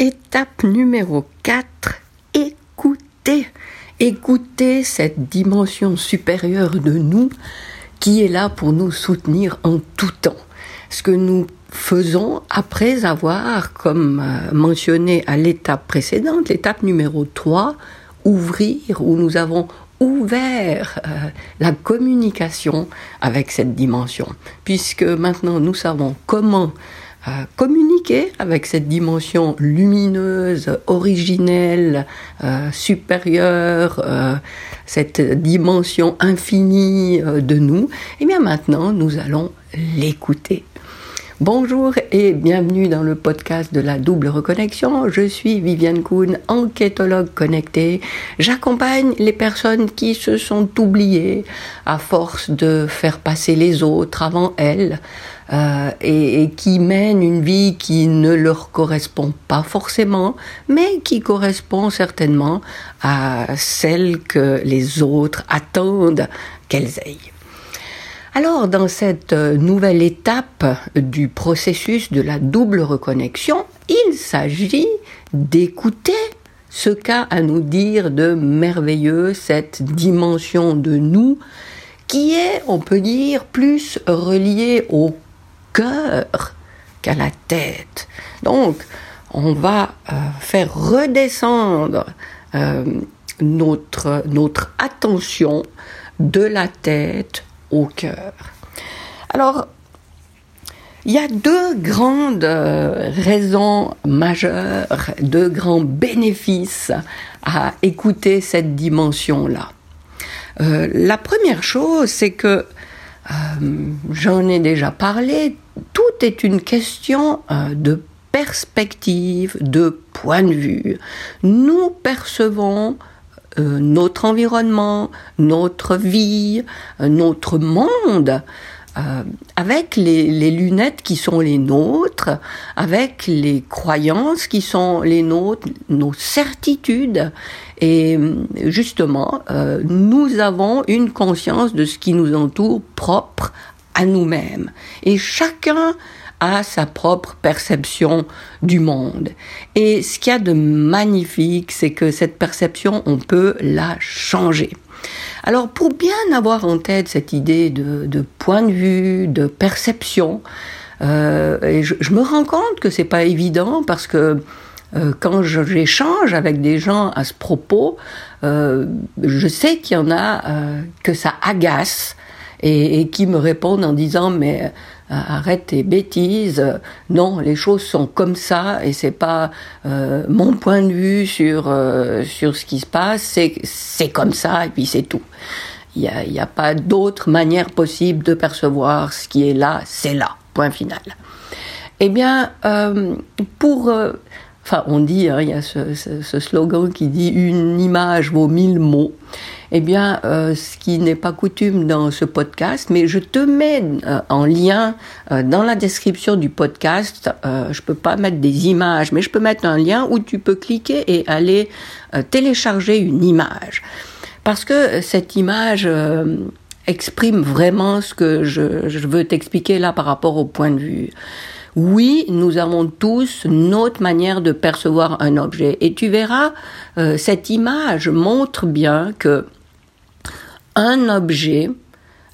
Étape numéro 4, écoutez. Écoutez cette dimension supérieure de nous qui est là pour nous soutenir en tout temps. Ce que nous faisons après avoir, comme euh, mentionné à l'étape précédente, l'étape numéro 3, ouvrir, où nous avons ouvert euh, la communication avec cette dimension, puisque maintenant nous savons comment euh, communiquer avec cette dimension lumineuse, originelle, euh, supérieure, cette dimension infinie de nous, et bien maintenant nous allons l'écouter. Bonjour et bienvenue dans le podcast de la double reconnexion. Je suis Viviane Kuhn, enquêtologue connectée. J'accompagne les personnes qui se sont oubliées à force de faire passer les autres avant elles euh, et, qui mènent une vie qui ne leur correspond pas forcément, mais qui correspond certainement à celle que les autres attendent qu'elles aient. Alors, dans cette euh, nouvelle étape du processus de la double reconnexion, il s'agit d'écouter ce qu'a à nous dire de merveilleux cette dimension de nous qui est, on peut dire, plus reliée au qu'à la tête. Donc, on va euh, faire redescendre euh, notre, attention de la tête au cœur. Alors, il y a deux grandes euh, raisons majeures, deux grands bénéfices à écouter cette dimension-là. La première chose, c'est que, j'en ai déjà parlé, tout est une question de perspective, de point de vue. Nous percevons euh, notre environnement, notre vie, euh, notre monde, euh, avec les, lunettes qui sont les nôtres, avec les croyances qui sont les nôtres, nos certitudes. Et justement, nous avons une conscience de ce qui nous entoure propre à nous-mêmes. Et chacun a sa propre perception du monde. Et ce qu'il y a de magnifique, c'est que cette perception, on peut la changer. Alors pour bien avoir en tête cette idée de, point de vue, de perception, euh, je, me rends compte que c'est pas évident parce que euh, quand j'échange avec des gens à ce propos, euh, je sais qu'il y en a que ça agace et, et, qui me répondent en disant mais euh, arrête tes bêtises. Non, les choses sont comme ça et c'est pas euh, mon point de vue sur euh, sur ce qui se passe. C'est c'est comme ça et puis c'est tout. Il n'y a, y a pas d'autre manière possible de percevoir ce qui est là. C'est là. Point final. Eh bien, pour enfin, on dit, hein, il y a ce, ce, slogan qui dit une image vaut mille mots eh bien, euh, ce qui n'est pas coutume dans ce podcast, mais je te mets euh, en lien euh, dans la description du podcast. je peux pas mettre des images, mais je peux mettre un lien où tu peux cliquer et aller télécharger une image, parce que cette image exprime vraiment ce que je, je veux t'expliquer là par rapport au point de vue. Oui, nous avons tous notre manière de percevoir un objet. Et tu verras, cette image montre bien que un objet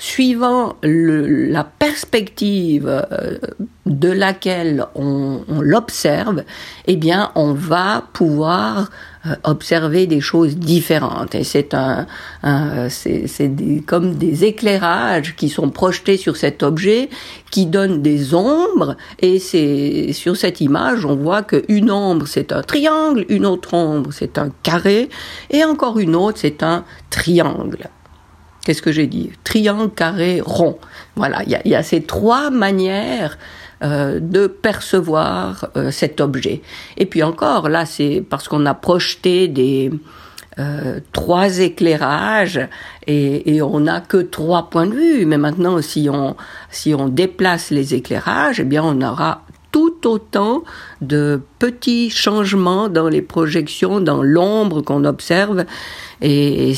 suivant la perspective euh, de laquelle on, l'observe, eh bien, on va pouvoir euh, observer des choses différentes. Et c'est comme des éclairages qui sont projetés sur cet objet, qui donnent des ombres. Et sur cette image, on voit qu'une ombre c'est un triangle, une autre ombre c'est un carré, et encore une autre c'est un triangle. Qu'est-ce que j'ai dit? Triangle, carré, rond. Voilà, il y a, ces trois manières euh, de percevoir euh, cet objet. Et puis encore, là, c'est parce qu'on a projeté des euh, trois éclairages et, et on n'a que trois points de vue. Mais maintenant, si on si on déplace les éclairages, eh bien, on aura tout autant de petits changements dans les projections, dans l'ombre qu'on observe, et,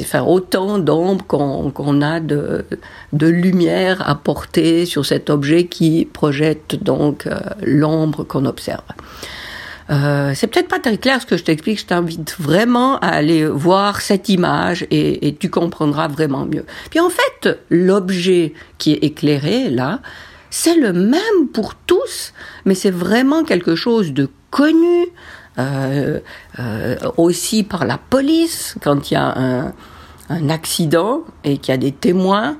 enfin, autant d'ombre qu'on a de, de lumière à porter sur cet objet qui projette donc euh, l'ombre qu'on observe. euh, c'est peut-être pas très clair ce que je t'explique. Je t'invite vraiment à aller voir cette image et, et, tu comprendras vraiment mieux. Puis en fait, l'objet qui est éclairé là, c'est le même pour tous, mais c'est vraiment quelque chose de connu euh, euh, aussi par la police quand il y a un, un accident et qu'il y a des témoins.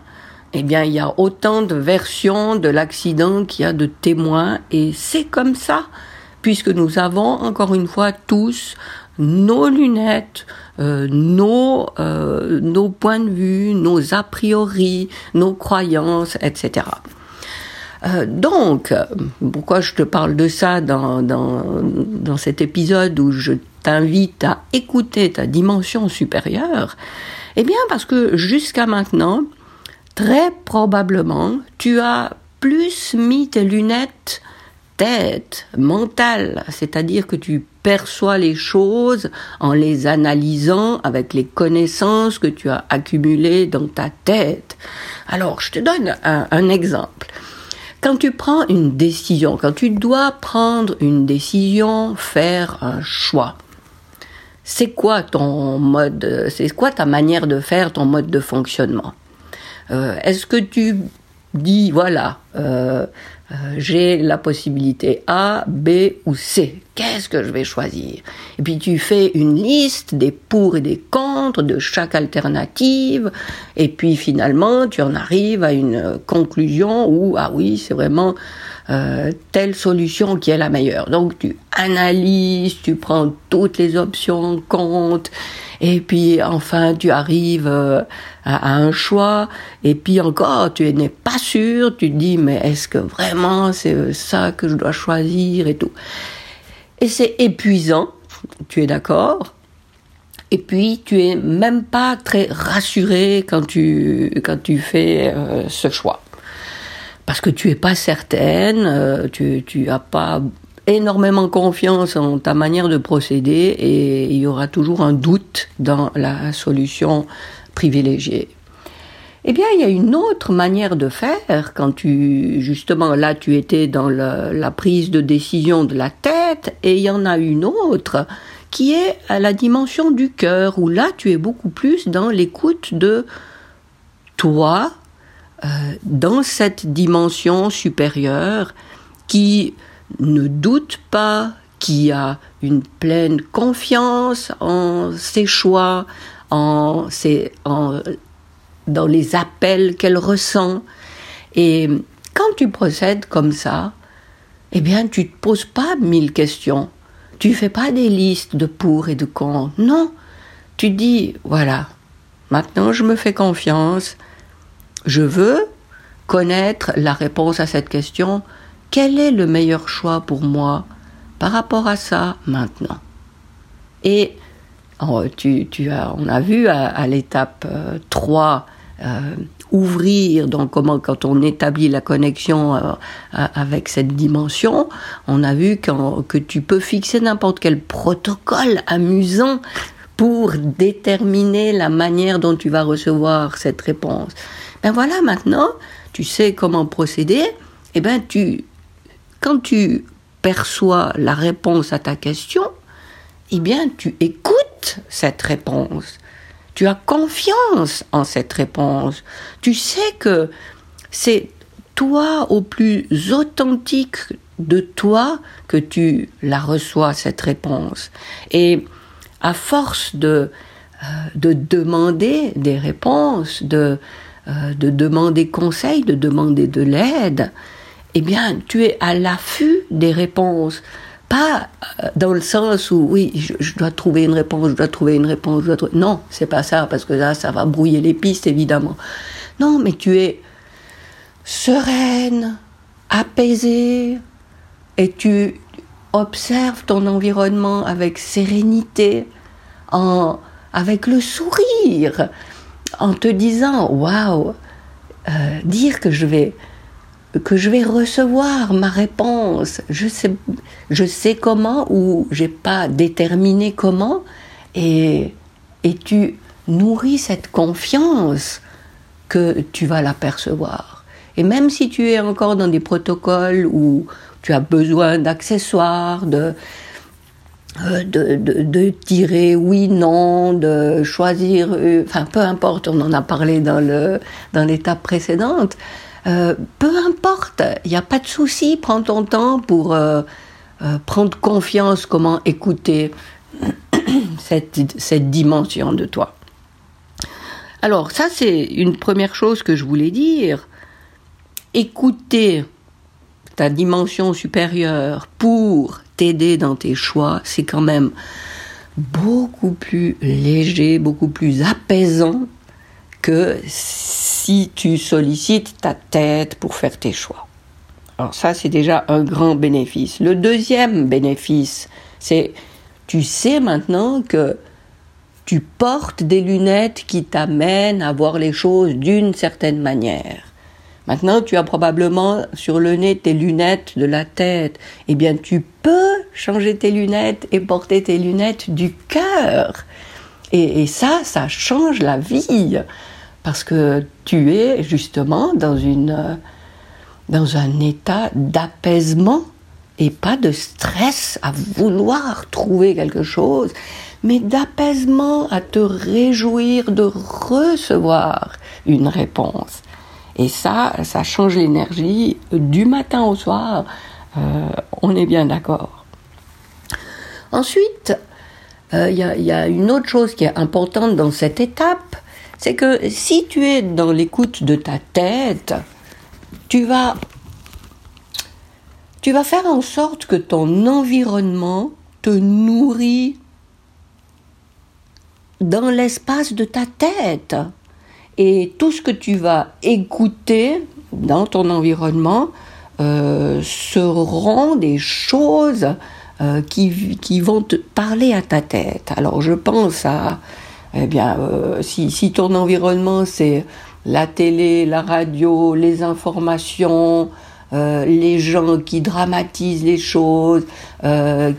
Eh bien, il y a autant de versions de l'accident qu'il y a de témoins, et c'est comme ça puisque nous avons encore une fois tous nos lunettes, euh, nos, euh, nos points de vue, nos a priori, nos croyances, etc. Euh, donc, pourquoi je te parle de ça dans, dans, dans cet épisode où je t'invite à écouter ta dimension supérieure? Eh bien, parce que jusqu'à maintenant, très probablement, tu as plus mis tes lunettes tête mentale, c'est-à-dire que tu perçois les choses en les analysant avec les connaissances que tu as accumulées dans ta tête. Alors, je te donne un, un exemple. Quand tu prends une décision, quand tu dois prendre une décision, faire un choix, c'est quoi ton mode, c'est quoi ta manière de faire, ton mode de fonctionnement? Euh, Est-ce que tu dis, voilà, euh, euh, j'ai la possibilité A, B ou C. Qu'est-ce que je vais choisir? Et puis tu fais une liste des pour et des contre de chaque alternative, et puis finalement tu en arrives à une conclusion où, ah oui, c'est vraiment euh, telle solution qui est la meilleure. Donc tu analyses, tu prends toutes les options en compte, et puis enfin tu arrives euh, à, un choix, et puis encore tu n'es pas sûr, tu te dis mais est-ce que vraiment c'est ça que je dois choisir et tout. Et c'est épuisant, tu es d'accord? Et puis tu es même pas très rassuré quand tu quand tu fais euh, ce choix. Parce que tu es pas certaine, euh, tu tu as pas énormément confiance en ta manière de procéder et il y aura toujours un doute dans la solution privilégiée. Eh bien, il y a une autre manière de faire quand tu, justement, là, tu étais dans la prise de décision de la tête et il y en a une autre qui est à la dimension du cœur où là, tu es beaucoup plus dans l'écoute de toi, euh, dans cette dimension supérieure qui ne doute pas, qui a une pleine confiance en ses choix, en, ses, en dans les appels qu'elle ressent. Et quand tu procèdes comme ça, eh bien, tu te poses pas mille questions. Tu fais pas des listes de pour et de contre. Non. Tu dis, voilà, maintenant je me fais confiance. Je veux connaître la réponse à cette question quel est le meilleur choix pour moi par rapport à ça maintenant? Et oh, tu, tu as, on a vu à, l'étape 3 euh, euh, ouvrir, donc comment quand on établit la connexion euh, avec cette dimension, on a vu que tu peux fixer n'importe quel protocole amusant pour déterminer la manière dont tu vas recevoir cette réponse. Ben voilà, maintenant, tu sais comment procéder. Eh ben tu quand tu perçois la réponse à ta question, eh bien, tu écoutes cette réponse. Tu as confiance en cette réponse. Tu sais que c'est toi au plus authentique de toi que tu la reçois, cette réponse. Et à force de, euh, de demander des réponses, de, euh, de demander conseil, de demander de l'aide, eh bien, tu es à l'affût des réponses. Pas euh, dans le sens où, oui, je, dois trouver une réponse, je dois trouver une réponse, je dois trouver... Non, c'est pas ça, parce que là, ça va brouiller les pistes, évidemment. Non, mais tu es sereine, apaisée, et tu observes ton environnement avec sérénité, en, avec le sourire, en te disant, waouh, euh, dire que je vais que je vais recevoir ma réponse. Je sais, je sais comment ou j'ai pas déterminé comment et, et tu nourris cette confiance que tu vas l'apercevoir. Et même si tu es encore dans des protocoles où tu as besoin d'accessoires, de, euh, de, de, tirer oui, non, de choisir, euh, enfin peu importe, on en a parlé dans le dans l'étape précédente. Euh, peu importe, il n'y a pas de souci, prends ton temps pour prendre confiance, comment écouter cette, cette dimension de toi. Alors ça c'est une première chose que je voulais dire. Écouter ta dimension supérieure pour t'aider dans tes choix, c'est quand même beaucoup plus léger, beaucoup plus apaisant que si tu sollicites ta tête pour faire tes choix. Alors ça, c'est déjà un grand bénéfice. Le deuxième bénéfice, c'est tu sais maintenant que tu portes des lunettes qui t'amènent à voir les choses d'une certaine manière. Maintenant, tu as probablement sur le nez tes lunettes de la tête. Eh bien, tu peux changer tes lunettes et porter tes lunettes du cœur. Et, ça, ça change la vie. Parce que tu es justement dans, une, dans un état d'apaisement et pas de stress à vouloir trouver quelque chose, mais d'apaisement à te réjouir de recevoir une réponse. Et ça, ça change l'énergie du matin au soir. Euh, on est bien d'accord. Ensuite, euh, il y, a une autre chose qui est importante dans cette étape, c'est que si tu es dans l'écoute de ta tête, tu vas, faire en sorte que ton environnement te nourrit dans l'espace de ta tête. Et tout ce que tu vas écouter dans ton environnement euh, seront des choses euh, qui, qui, vont te parler à ta tête. Alors je pense à, eh bien, euh, si, si, ton environnement c'est la télé, la radio, les informations, les gens qui dramatisent les choses,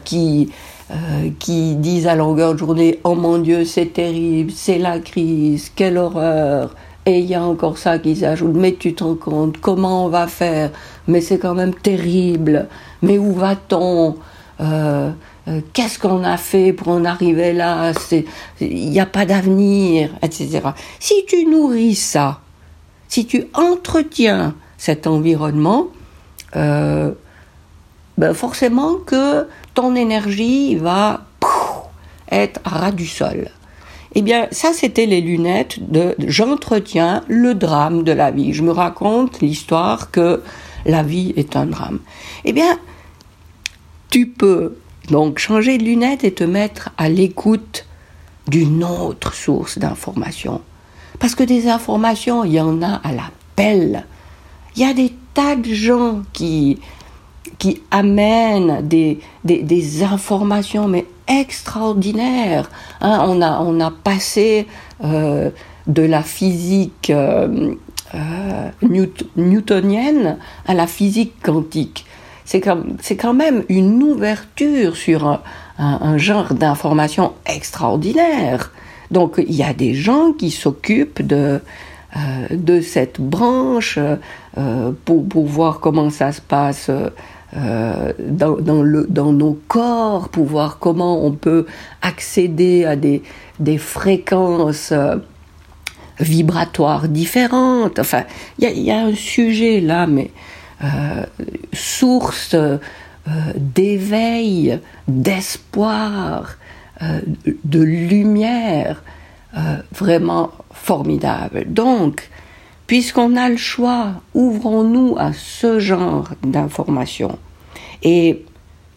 qui euh, qui disent à longueur de journée Oh mon Dieu, c'est terrible, c'est la crise, quelle horreur. Et il y a encore ça qui s'ajoute Mais tu te rends compte, comment on va faire? Mais c'est quand même terrible. Mais où va-t-on? Euh, euh, Qu'est-ce qu'on a fait pour en arriver là? Il n'y a pas d'avenir, etc. Si tu nourris ça, si tu entretiens cet environnement, ben forcément que ton énergie va être à ras du sol. Eh bien, ça, c'était les lunettes de j'entretiens le drame de la vie. Je me raconte l'histoire que la vie est un drame. Eh bien, tu peux donc changer de lunettes et te mettre à l'écoute d'une autre source d'informations. Parce que des informations, il y en a à la pelle. Il y a des tas de gens qui qui amène des, des, informations mais extraordinaires. Hein. on, a, on a passé euh, de la physique euh, euh, newtonienne à la physique quantique. C'est quand, même une ouverture sur un, genre d'information extraordinaire. Donc il y a des gens qui s'occupent de, de cette branche pour, pour, voir comment ça se passe euh, dans, nos corps, pour voir comment on peut accéder à des, fréquences euh, vibratoires différentes. Enfin, il y, a un sujet là, mais euh, source euh, d'éveil, d'espoir, de lumière, vraiment formidable. Donc, Puisqu'on a le choix, ouvrons-nous à ce genre d'informations. Et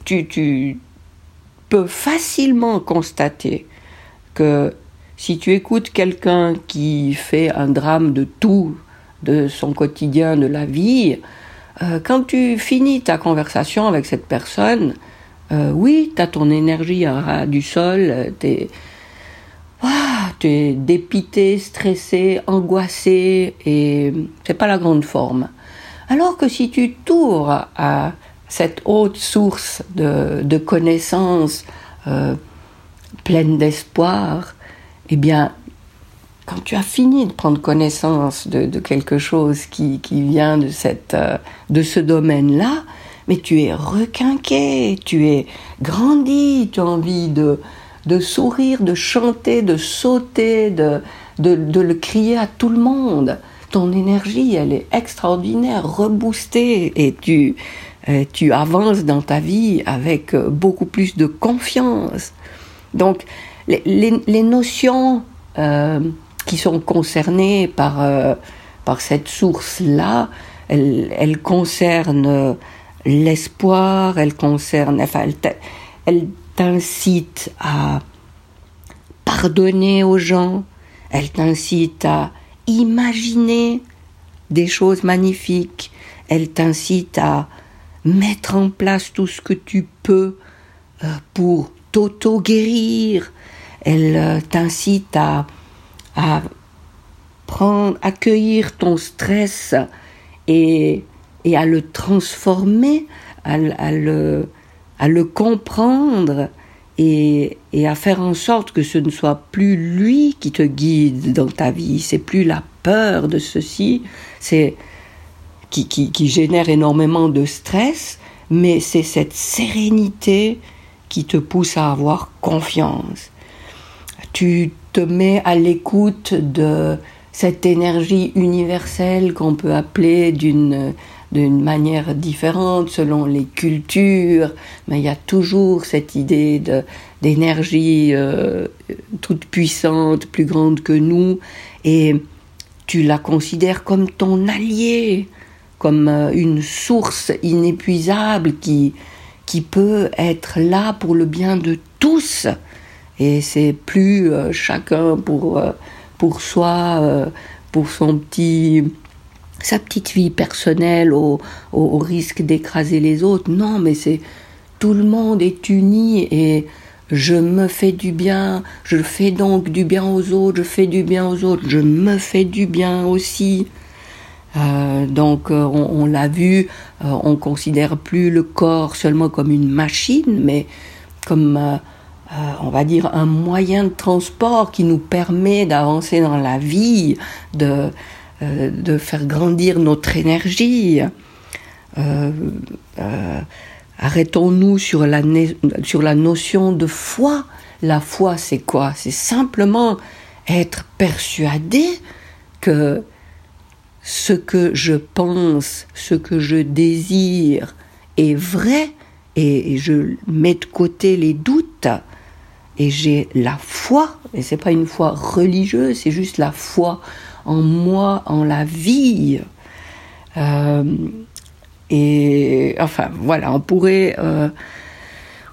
tu, peux facilement constater que si tu écoutes quelqu'un qui fait un drame de tout, de son quotidien, de la vie, euh, quand tu finis ta conversation avec cette personne, euh, oui, tu as ton énergie à du sol, tu tu es dépité, stressé, angoissé et c'est pas la grande forme. Alors que si tu t'ouvres à cette haute source de, connaissances euh, pleine d'espoir, eh bien, quand tu as fini de prendre connaissance de, quelque chose qui, vient de, cette, euh, de ce domaine-là, mais tu es requinqué, tu es grandi, tu as envie de, de sourire, de chanter, de sauter, de, de, le crier à tout le monde. Ton énergie, elle est extraordinaire, reboostée, et tu, euh, tu avances dans ta vie avec euh, beaucoup plus de confiance. Donc, les, les, notions qui sont concernées par, par cette source-là, elles, elles concernent l'espoir, elles concernent, enfin, elles t'incitent à pardonner aux gens, elles t'incitent à imaginer des choses magnifiques, elles t'incitent à mettre en place tout ce que tu peux euh, pour t'auto-guérir. Elle euh, t'incite à, à prendre, accueillir ton stress et, et à le transformer, à, le, à le comprendre et, et, à faire en sorte que ce ne soit plus lui qui te guide dans ta vie, c'est plus la peur de ceci, c'est qui, génère énormément de stress, mais c'est cette sérénité qui te pousse à avoir confiance. Tu te mets à l'écoute de cette énergie universelle qu'on peut appeler d'une d'une manière différente selon les cultures, mais il y a toujours cette idée d'énergie euh, toute puissante, plus grande que nous, et tu la considères comme ton allié comme euh, une source inépuisable qui, qui peut être là pour le bien de tous. Et c'est plus euh, chacun pour, euh, pour soi, pour son petit, sa petite vie personnelle au, risque d'écraser les autres. Non, mais c'est tout le monde est uni et je me fais du bien, je fais donc du bien aux autres, je fais du bien aux autres, je me fais du bien aussi. Euh, donc euh, on, l'a vu, euh, on considère plus le corps seulement comme une machine, mais comme on va dire un moyen de transport qui nous permet d'avancer dans la vie, de, de faire grandir notre énergie. Arrêtons-nous sur la, sur la notion de foi. La foi, c'est quoi? C'est simplement être persuadé que ce que je pense, ce que je désire est vrai et je mets de côté les doutes et j'ai la foi, et c'est pas une foi religieuse, c'est juste la foi en moi, en la vie. Euh, et enfin voilà, on pourrait euh,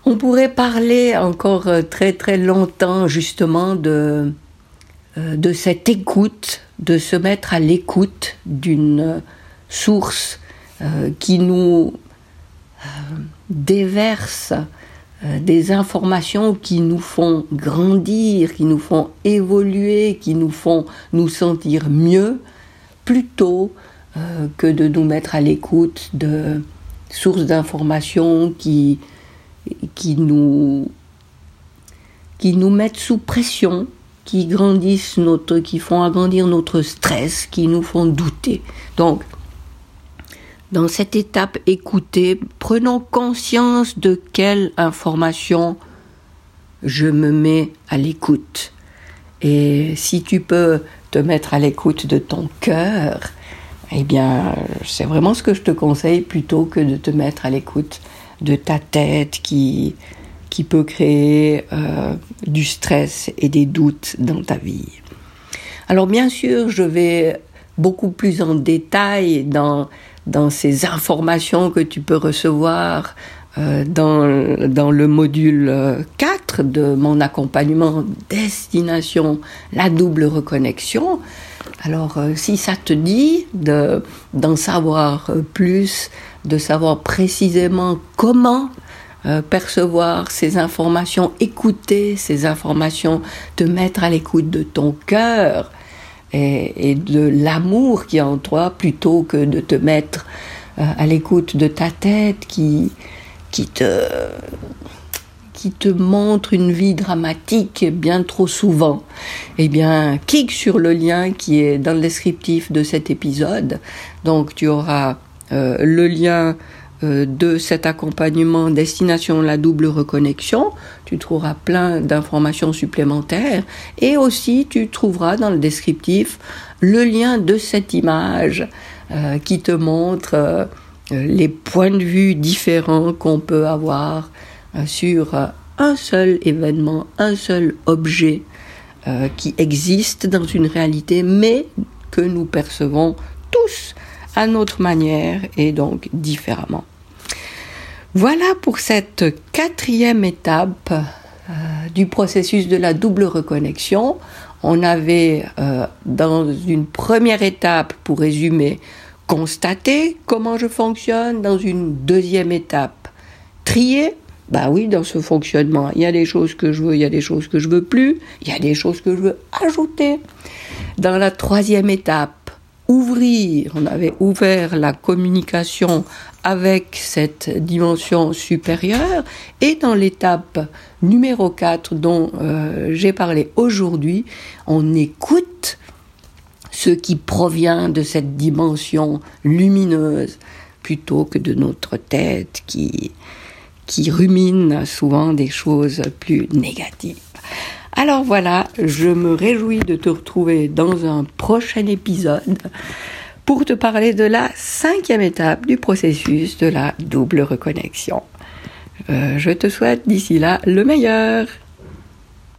on pourrait parler encore très très longtemps justement de euh, de cette écoute, de se mettre à l'écoute d'une source qui nous déverse des informations qui nous font grandir, qui nous font évoluer, qui nous font nous sentir mieux, plutôt que de nous mettre à l'écoute de sources d'informations qui, qui, nous, qui nous mettent sous pression, qui grandissent notre, qui font agrandir notre stress, qui nous font douter. Donc, dans cette étape écoutez, prenons conscience de quelle information je me mets à l'écoute. Et si tu peux te mettre à l'écoute de ton cœur, eh bien, c'est vraiment ce que je te conseille plutôt que de te mettre à l'écoute de ta tête qui, qui peut créer euh, du stress et des doutes dans ta vie. Alors bien sûr, je vais beaucoup plus en détail dans, dans ces informations que tu peux recevoir euh, dans, le module 4 de mon accompagnement destination la double reconnexion. Alors euh, si ça te dit d'en savoir plus, de savoir précisément comment euh, percevoir ces informations, écouter ces informations, te mettre à l'écoute de ton cœur et, de l'amour qui est en toi plutôt que de te mettre euh, à l'écoute de ta tête qui, qui te qui te montre une vie dramatique bien trop souvent. Eh bien, clique sur le lien qui est dans le descriptif de cet épisode. Donc, tu auras euh, le lien euh, de cet accompagnement destination la double reconnexion. Tu trouveras plein d'informations supplémentaires et aussi tu trouveras dans le descriptif le lien de cette image euh, qui te montre euh, les points de vue différents qu'on peut avoir sur un seul événement, un seul objet qui existe dans une réalité mais que nous percevons tous à notre manière et donc différemment. Voilà pour cette quatrième étape euh, du processus de la double reconnexion. On avait euh, dans une première étape, pour résumer, constater comment je fonctionne, dans une deuxième étape, trier. Bah oui, dans ce fonctionnement, il y a des choses que je veux, il y a des choses que je veux plus, il y a des choses que je veux ajouter. Dans la troisième étape, on avait ouvert la communication avec cette dimension supérieure et dans l'étape numéro 4 dont euh, j'ai parlé aujourd'hui, on écoute ce qui provient de cette dimension lumineuse plutôt que de notre tête qui, qui rumine souvent des choses plus négatives. Alors voilà, je me réjouis de te retrouver dans un prochain épisode pour te parler de la cinquième étape du processus de la double reconnexion. Euh, je te souhaite d'ici là le meilleur.